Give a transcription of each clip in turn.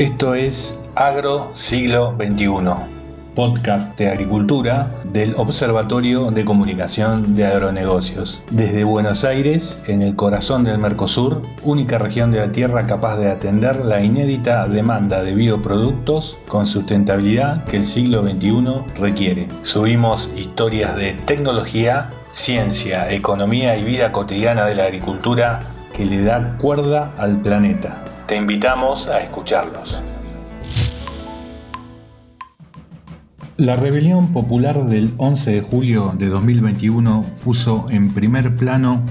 Esto es Agro Siglo XXI, podcast de agricultura del Observatorio de Comunicación de Agronegocios. Desde Buenos Aires, en el corazón del Mercosur, única región de la Tierra capaz de atender la inédita demanda de bioproductos con sustentabilidad que el siglo XXI requiere. Subimos historias de tecnología, ciencia, economía y vida cotidiana de la agricultura que le da cuerda al planeta. Te invitamos a escucharlos. La rebelión popular del 11 de julio de 2021 puso en primer plano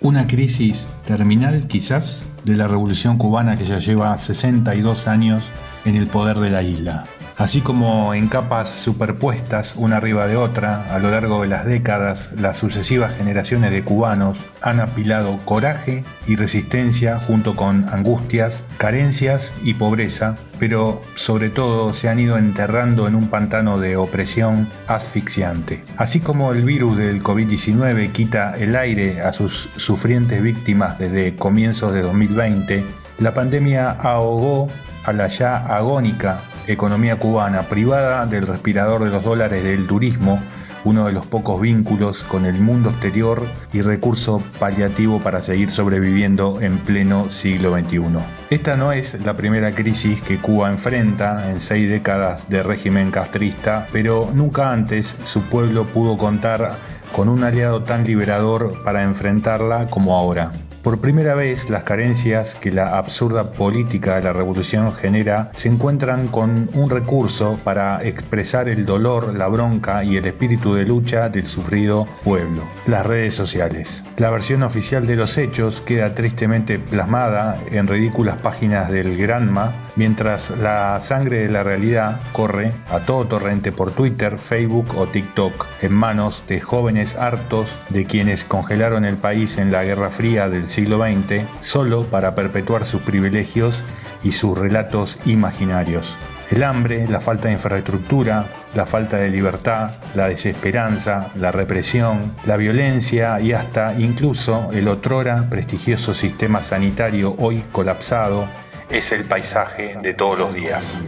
una crisis terminal quizás de la revolución cubana que ya lleva 62 años en el poder de la isla así como en capas superpuestas una arriba de otra, a lo largo de las décadas, las sucesivas generaciones de cubanos han apilado coraje y resistencia junto con angustias, carencias y pobreza, pero sobre todo se han ido enterrando en un pantano de opresión asfixiante. Así como el virus del COVID-19 quita el aire a sus sufrientes víctimas desde comienzos de 2020, la pandemia ahogó a la ya agónica economía cubana, privada del respirador de los dólares del turismo, uno de los pocos vínculos con el mundo exterior y recurso paliativo para seguir sobreviviendo en pleno siglo XXI. Esta no es la primera crisis que Cuba enfrenta en seis décadas de régimen castrista, pero nunca antes su pueblo pudo contar con un aliado tan liberador para enfrentarla como ahora. Por primera vez, las carencias que la absurda política de la revolución genera se encuentran con un recurso para expresar el dolor, la bronca y el espíritu de lucha del sufrido pueblo, las redes sociales. La versión oficial de los hechos queda tristemente plasmada en ridículas páginas del Granma, mientras la sangre de la realidad corre a todo torrente por Twitter, Facebook o TikTok, en manos de jóvenes hartos de quienes congelaron el país en la Guerra Fría del siglo XX solo para perpetuar sus privilegios y sus relatos imaginarios. El hambre, la falta de infraestructura, la falta de libertad, la desesperanza, la represión, la violencia y hasta incluso el otrora prestigioso sistema sanitario hoy colapsado es el paisaje de todos los días.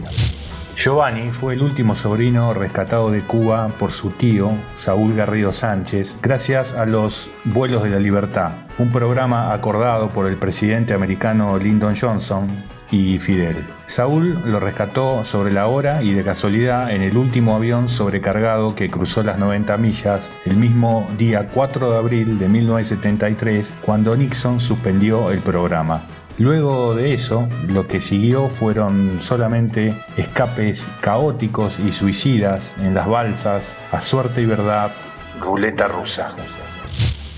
Giovanni fue el último sobrino rescatado de Cuba por su tío, Saúl Garrido Sánchez, gracias a los Vuelos de la Libertad, un programa acordado por el presidente americano Lyndon Johnson y Fidel. Saúl lo rescató sobre la hora y de casualidad en el último avión sobrecargado que cruzó las 90 millas el mismo día 4 de abril de 1973 cuando Nixon suspendió el programa. Luego de eso, lo que siguió fueron solamente escapes caóticos y suicidas en las balsas, a suerte y verdad, ruleta rusa.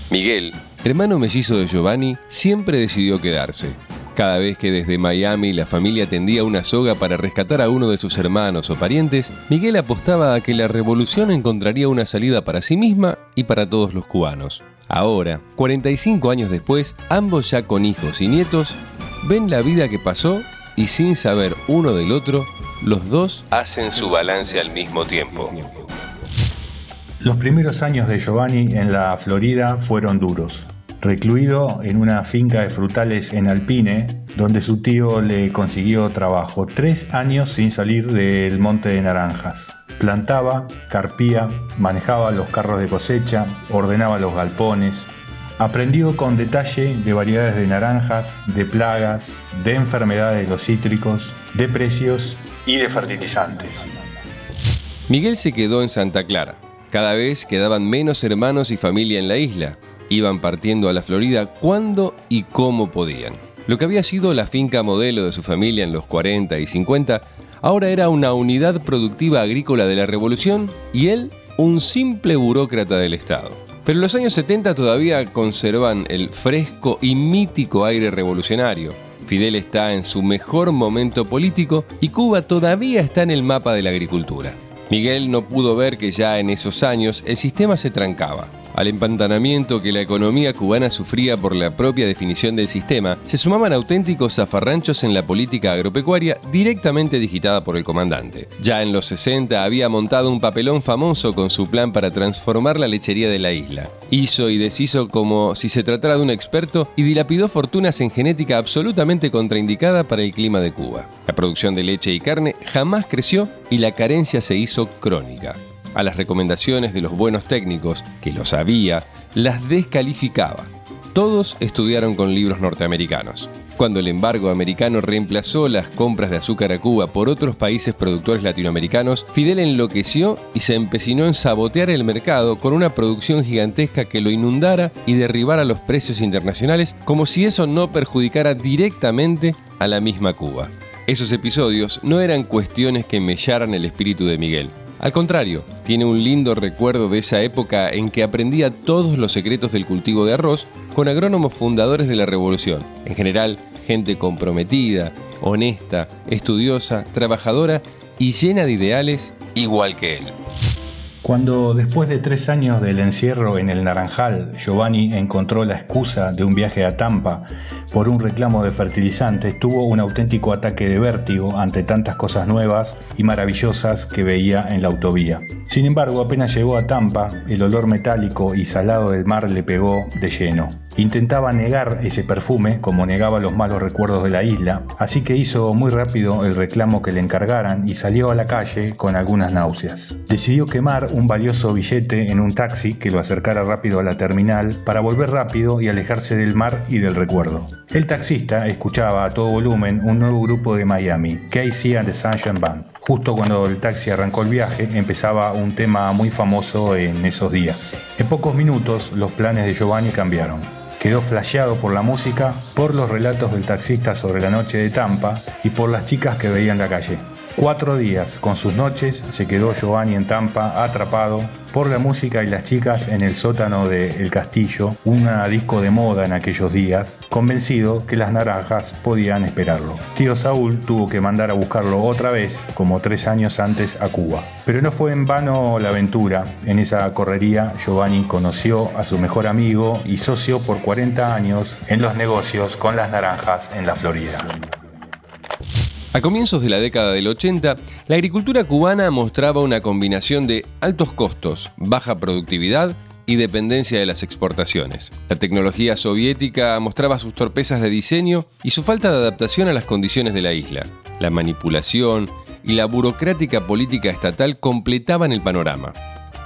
Miguel, hermano mellizo de Giovanni, siempre decidió quedarse. Cada vez que desde Miami la familia tendía una soga para rescatar a uno de sus hermanos o parientes, Miguel apostaba a que la revolución encontraría una salida para sí misma y para todos los cubanos. Ahora, 45 años después, ambos ya con hijos y nietos, ven la vida que pasó y sin saber uno del otro, los dos hacen su balance al mismo tiempo. Los primeros años de Giovanni en la Florida fueron duros. Recluido en una finca de frutales en Alpine, donde su tío le consiguió trabajo, tres años sin salir del Monte de Naranjas. Plantaba, carpía, manejaba los carros de cosecha, ordenaba los galpones, Aprendió con detalle de variedades de naranjas, de plagas, de enfermedades de los cítricos, de precios y de fertilizantes. Miguel se quedó en Santa Clara. Cada vez quedaban menos hermanos y familia en la isla. Iban partiendo a la Florida cuando y cómo podían. Lo que había sido la finca modelo de su familia en los 40 y 50, ahora era una unidad productiva agrícola de la revolución y él un simple burócrata del Estado. Pero los años 70 todavía conservan el fresco y mítico aire revolucionario. Fidel está en su mejor momento político y Cuba todavía está en el mapa de la agricultura. Miguel no pudo ver que ya en esos años el sistema se trancaba. Al empantanamiento que la economía cubana sufría por la propia definición del sistema, se sumaban auténticos zafarranchos en la política agropecuaria directamente digitada por el comandante. Ya en los 60 había montado un papelón famoso con su plan para transformar la lechería de la isla. Hizo y deshizo como si se tratara de un experto y dilapidó fortunas en genética absolutamente contraindicada para el clima de Cuba. La producción de leche y carne jamás creció y la carencia se hizo crónica a las recomendaciones de los buenos técnicos, que lo sabía, las descalificaba. Todos estudiaron con libros norteamericanos. Cuando el embargo americano reemplazó las compras de azúcar a Cuba por otros países productores latinoamericanos, Fidel enloqueció y se empecinó en sabotear el mercado con una producción gigantesca que lo inundara y derribara los precios internacionales como si eso no perjudicara directamente a la misma Cuba. Esos episodios no eran cuestiones que mellaran el espíritu de Miguel. Al contrario, tiene un lindo recuerdo de esa época en que aprendía todos los secretos del cultivo de arroz con agrónomos fundadores de la revolución. En general, gente comprometida, honesta, estudiosa, trabajadora y llena de ideales igual que él. Cuando después de tres años del encierro en el Naranjal, Giovanni encontró la excusa de un viaje a Tampa por un reclamo de fertilizantes, tuvo un auténtico ataque de vértigo ante tantas cosas nuevas y maravillosas que veía en la autovía. Sin embargo, apenas llegó a Tampa, el olor metálico y salado del mar le pegó de lleno. Intentaba negar ese perfume como negaba los malos recuerdos de la isla, así que hizo muy rápido el reclamo que le encargaran y salió a la calle con algunas náuseas. Decidió quemar un valioso billete en un taxi que lo acercara rápido a la terminal para volver rápido y alejarse del mar y del recuerdo. El taxista escuchaba a todo volumen un nuevo grupo de Miami, Casey and the Sunshine Band. Justo cuando el taxi arrancó el viaje, empezaba un tema muy famoso en esos días. En pocos minutos, los planes de Giovanni cambiaron quedó flasheado por la música, por los relatos del taxista sobre la noche de Tampa y por las chicas que veía en la calle. Cuatro días con sus noches se quedó Giovanni en Tampa atrapado por la música y las chicas en el sótano de El Castillo, una disco de moda en aquellos días, convencido que las naranjas podían esperarlo. Tío Saúl tuvo que mandar a buscarlo otra vez, como tres años antes, a Cuba. Pero no fue en vano la aventura. En esa correría Giovanni conoció a su mejor amigo y socio por 40 años en los negocios con las naranjas en la Florida. A comienzos de la década del 80, la agricultura cubana mostraba una combinación de altos costos, baja productividad y dependencia de las exportaciones. La tecnología soviética mostraba sus torpezas de diseño y su falta de adaptación a las condiciones de la isla. La manipulación y la burocrática política estatal completaban el panorama.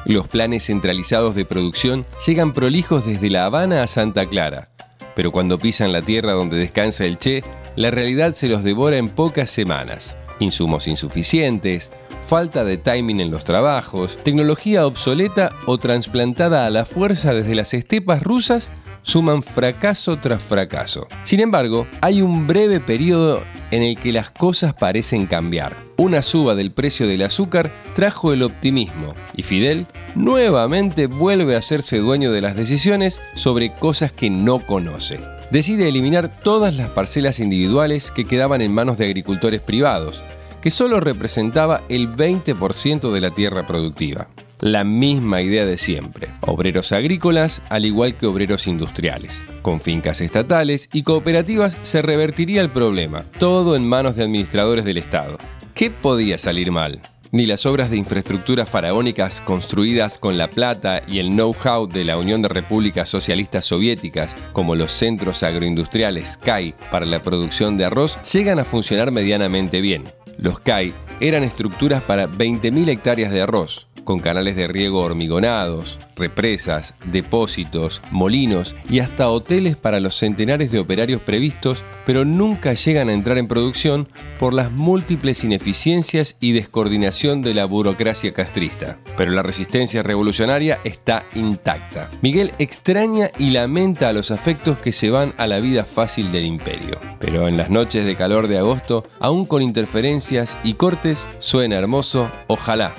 Los planes centralizados de producción llegan prolijos desde La Habana a Santa Clara, pero cuando pisan la tierra donde descansa el Che, la realidad se los devora en pocas semanas. Insumos insuficientes, falta de timing en los trabajos, tecnología obsoleta o trasplantada a la fuerza desde las estepas rusas suman fracaso tras fracaso. Sin embargo, hay un breve periodo en el que las cosas parecen cambiar. Una suba del precio del azúcar trajo el optimismo y Fidel nuevamente vuelve a hacerse dueño de las decisiones sobre cosas que no conoce decide eliminar todas las parcelas individuales que quedaban en manos de agricultores privados, que solo representaba el 20% de la tierra productiva. La misma idea de siempre, obreros agrícolas al igual que obreros industriales. Con fincas estatales y cooperativas se revertiría el problema, todo en manos de administradores del Estado. ¿Qué podía salir mal? Ni las obras de infraestructura faraónicas construidas con la plata y el know-how de la Unión de Repúblicas Socialistas Soviéticas, como los centros agroindustriales CAI para la producción de arroz, llegan a funcionar medianamente bien. Los CAI eran estructuras para 20.000 hectáreas de arroz, con canales de riego hormigonados, represas, depósitos, molinos y hasta hoteles para los centenares de operarios previstos, pero nunca llegan a entrar en producción por las múltiples ineficiencias y descoordinación de la burocracia castrista. Pero la resistencia revolucionaria está intacta. Miguel extraña y lamenta a los afectos que se van a la vida fácil del imperio. Pero en las noches de calor de agosto, aún con interferencias y cortes, suena hermoso, ojalá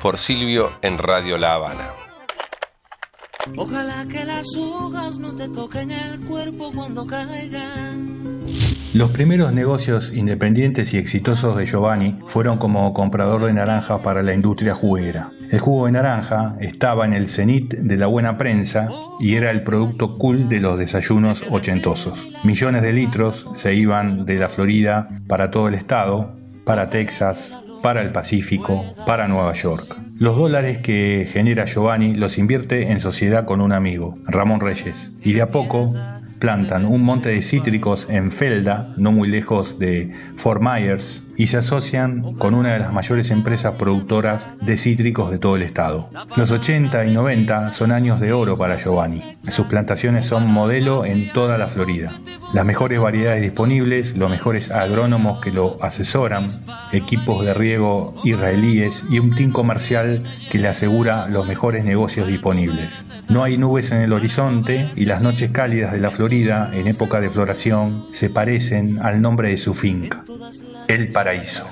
por Silvio en Radio La Habana. Ojalá que las hojas no te toquen el cuerpo cuando caigan. Los primeros negocios independientes y exitosos de Giovanni fueron como comprador de naranjas para la industria juguera. El jugo de naranja estaba en el cenit de la buena prensa y era el producto cool de los desayunos ochentosos. Millones de litros se iban de la Florida para todo el estado, para Texas, para el Pacífico, para Nueva York. Los dólares que genera Giovanni los invierte en sociedad con un amigo, Ramón Reyes, y de a poco plantan un monte de cítricos en Felda, no muy lejos de Fort Myers, y se asocian con una de las mayores empresas productoras de cítricos de todo el estado. Los 80 y 90 son años de oro para Giovanni. Sus plantaciones son modelo en toda la Florida. Las mejores variedades disponibles, los mejores agrónomos que lo asesoran, equipos de riego israelíes y un team comercial que le asegura los mejores negocios disponibles. No hay nubes en el horizonte y las noches cálidas de la Florida en época de floración se parecen al nombre de su finca, El Paraíso.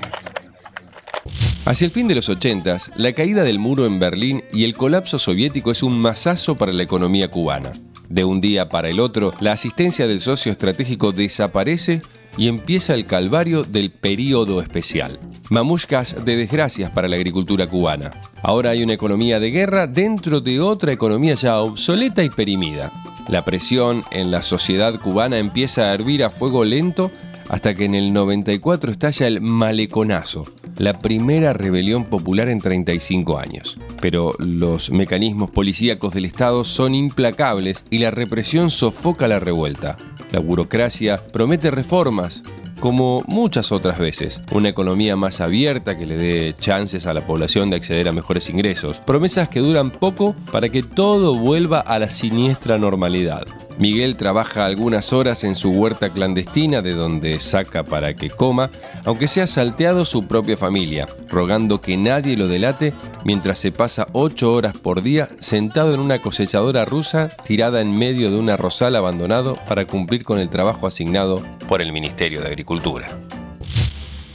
Hacia el fin de los 80, la caída del muro en Berlín y el colapso soviético es un masazo para la economía cubana. De un día para el otro, la asistencia del socio estratégico desaparece y empieza el calvario del período especial. Mamushkas de desgracias para la agricultura cubana. Ahora hay una economía de guerra dentro de otra economía ya obsoleta y perimida. La presión en la sociedad cubana empieza a hervir a fuego lento hasta que en el 94 estalla el Maleconazo, la primera rebelión popular en 35 años. Pero los mecanismos policíacos del Estado son implacables y la represión sofoca la revuelta. La burocracia promete reformas, como muchas otras veces, una economía más abierta que le dé chances a la población de acceder a mejores ingresos, promesas que duran poco para que todo vuelva a la siniestra normalidad. Miguel trabaja algunas horas en su huerta clandestina de donde saca para que coma, aunque sea salteado su propia familia, rogando que nadie lo delate mientras se pasa ocho horas por día sentado en una cosechadora rusa tirada en medio de un arrozal abandonado para cumplir con el trabajo asignado por el Ministerio de Agricultura.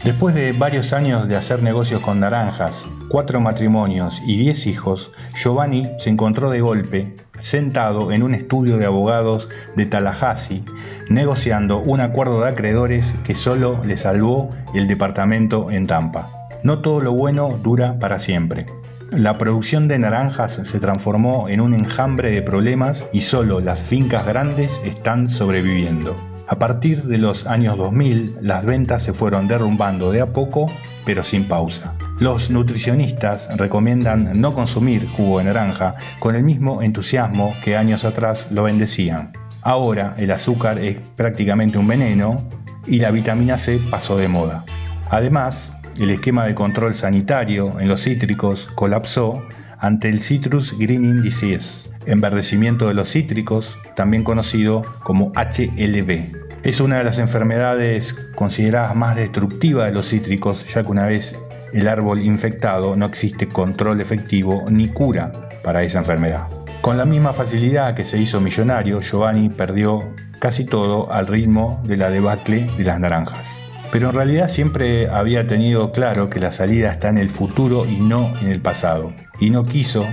Después de varios años de hacer negocios con naranjas, cuatro matrimonios y diez hijos, Giovanni se encontró de golpe sentado en un estudio de abogados de Tallahassee, negociando un acuerdo de acreedores que solo le salvó el departamento en Tampa. No todo lo bueno dura para siempre. La producción de naranjas se transformó en un enjambre de problemas y solo las fincas grandes están sobreviviendo. A partir de los años 2000, las ventas se fueron derrumbando de a poco, pero sin pausa. Los nutricionistas recomiendan no consumir jugo de naranja con el mismo entusiasmo que años atrás lo bendecían. Ahora el azúcar es prácticamente un veneno y la vitamina C pasó de moda. Además, el esquema de control sanitario en los cítricos colapsó ante el Citrus Greening Disease, enverdecimiento de los cítricos, también conocido como HLB. Es una de las enfermedades consideradas más destructivas de los cítricos, ya que una vez el árbol infectado no existe control efectivo ni cura para esa enfermedad. Con la misma facilidad que se hizo millonario, Giovanni perdió casi todo al ritmo de la debacle de las naranjas. Pero en realidad siempre había tenido claro que la salida está en el futuro y no en el pasado. Y no quiso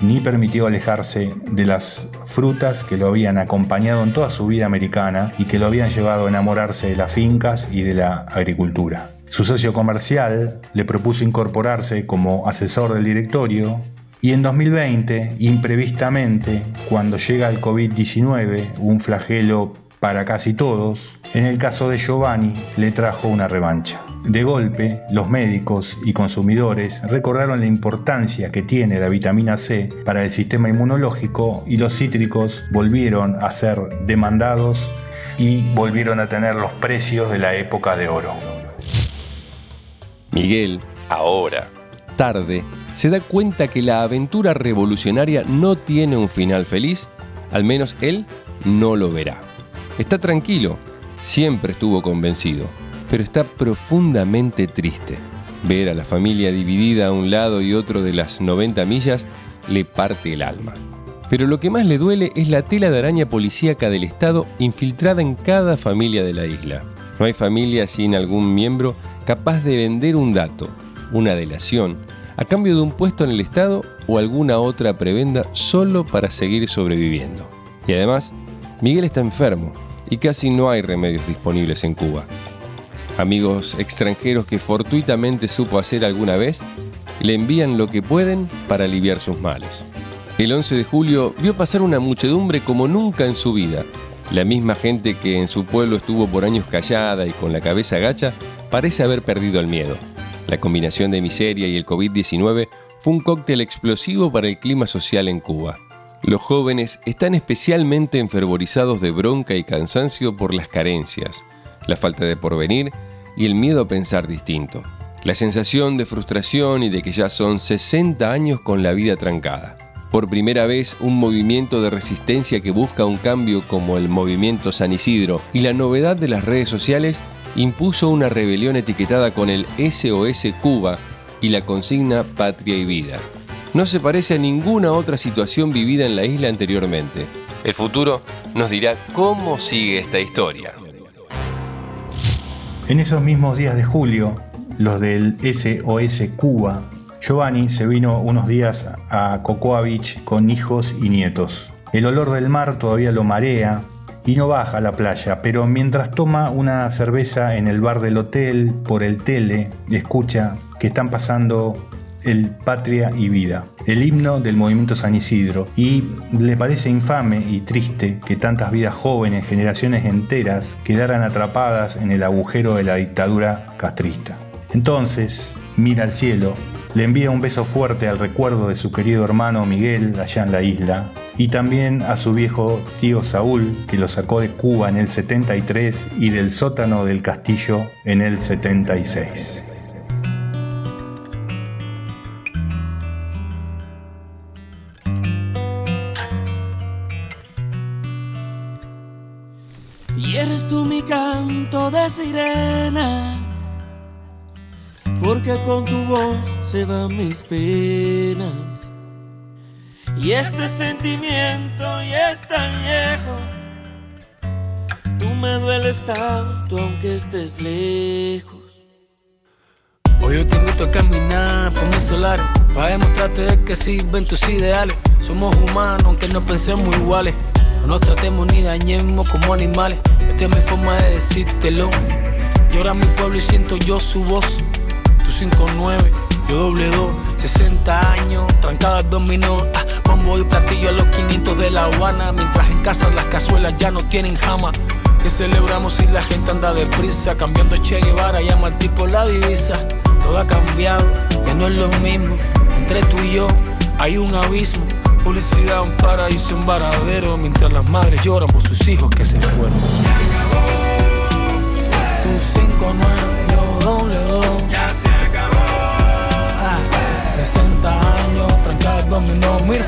ni permitió alejarse de las frutas que lo habían acompañado en toda su vida americana y que lo habían llevado a enamorarse de las fincas y de la agricultura. Su socio comercial le propuso incorporarse como asesor del directorio y en 2020, imprevistamente, cuando llega el COVID-19, un flagelo para casi todos, en el caso de Giovanni le trajo una revancha. De golpe, los médicos y consumidores recordaron la importancia que tiene la vitamina C para el sistema inmunológico y los cítricos volvieron a ser demandados y volvieron a tener los precios de la época de oro. Miguel, ahora, tarde, se da cuenta que la aventura revolucionaria no tiene un final feliz, al menos él no lo verá. Está tranquilo, siempre estuvo convencido, pero está profundamente triste. Ver a la familia dividida a un lado y otro de las 90 millas le parte el alma. Pero lo que más le duele es la tela de araña policíaca del Estado infiltrada en cada familia de la isla. No hay familia sin algún miembro capaz de vender un dato, una delación, a cambio de un puesto en el Estado o alguna otra prebenda solo para seguir sobreviviendo. Y además, Miguel está enfermo y casi no hay remedios disponibles en Cuba. Amigos extranjeros que fortuitamente supo hacer alguna vez, le envían lo que pueden para aliviar sus males. El 11 de julio vio pasar una muchedumbre como nunca en su vida. La misma gente que en su pueblo estuvo por años callada y con la cabeza gacha, parece haber perdido el miedo. La combinación de miseria y el COVID-19 fue un cóctel explosivo para el clima social en Cuba. Los jóvenes están especialmente enfervorizados de bronca y cansancio por las carencias, la falta de porvenir y el miedo a pensar distinto. La sensación de frustración y de que ya son 60 años con la vida trancada. Por primera vez, un movimiento de resistencia que busca un cambio como el movimiento San Isidro y la novedad de las redes sociales impuso una rebelión etiquetada con el SOS Cuba y la consigna Patria y Vida no se parece a ninguna otra situación vivida en la isla anteriormente. El futuro nos dirá cómo sigue esta historia. En esos mismos días de julio, los del SOS Cuba, Giovanni se vino unos días a Cocoa Beach con hijos y nietos. El olor del mar todavía lo marea y no baja a la playa, pero mientras toma una cerveza en el bar del hotel por el tele, escucha que están pasando el Patria y Vida, el himno del movimiento San Isidro, y le parece infame y triste que tantas vidas jóvenes, generaciones enteras, quedaran atrapadas en el agujero de la dictadura castrista. Entonces, mira al cielo, le envía un beso fuerte al recuerdo de su querido hermano Miguel allá en la isla, y también a su viejo tío Saúl, que lo sacó de Cuba en el 73 y del sótano del castillo en el 76. Sirena, porque con tu voz se van mis penas. Y este sentimiento ya es tan viejo, tú me dueles tanto aunque estés lejos. Hoy yo te invito a caminar por mis solares, para demostrarte de que sirven tus ideales. Somos humanos aunque no pensemos iguales. No nos tratemos ni dañemos como animales. Esta es mi forma de decírtelo. Llora mi pueblo y siento yo su voz. Tu 5-9, yo doble 2. 60 años, trancada dominó. Ah, bombo y platillo a los 500 de La Habana. Mientras en casa las cazuelas ya no tienen jama. Que celebramos si la gente anda deprisa. Cambiando Che Guevara, llama al tipo la divisa. Todo ha cambiado, ya no es lo mismo. Entre tú y yo hay un abismo. Publicidad, un paraíso, un varadero, mientras las madres lloran por sus hijos que se fueron. Se acabó. Tu 5 9 doble 2. Ya se acabó. Ah, 60 años, trancado dominó, mira.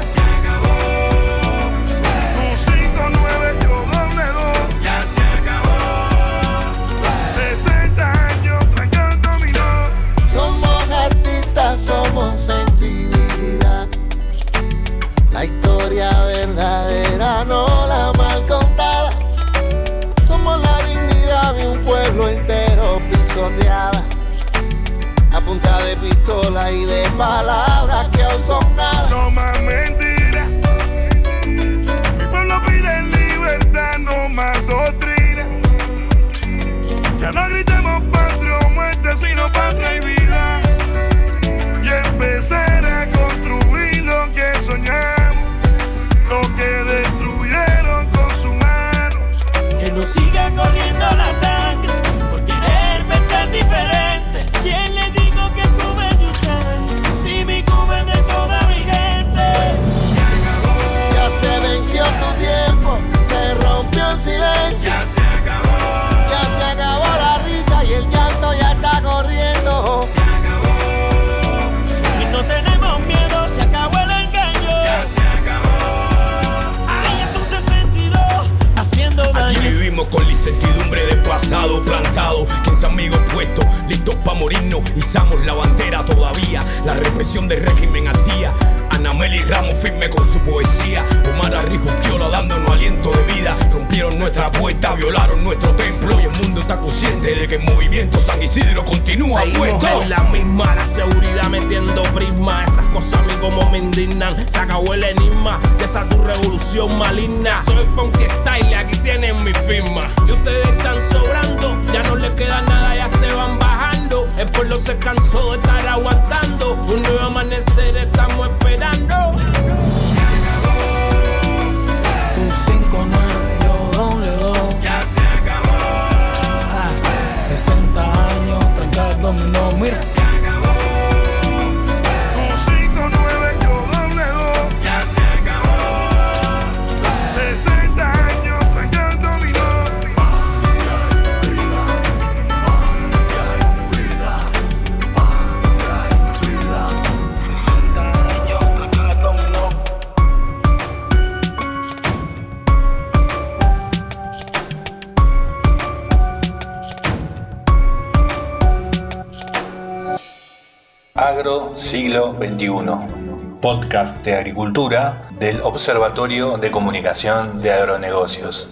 Pistola y morirnos, izamos la bandera todavía. La represión del régimen al día. Anameli Ramos firme con su poesía. Omar Arrijo Viola dándonos aliento de vida. Rompieron nuestra puerta, violaron nuestro templo. Y el mundo está consciente de que el movimiento San Isidro continúa Seguimos. En la misma, la seguridad metiendo prisma. Esas cosas a mí como me indignan. Se acabó el enigma de esa tu revolución maligna. Soy Funky Style, aquí tienen mi firma. Y ustedes están sobrando, ya no les queda nada, ya se van el pueblo se cansó de estar aguantando. Un nuevo amanecer estamos esperando. siglo XXI, podcast de agricultura del Observatorio de Comunicación de Agronegocios.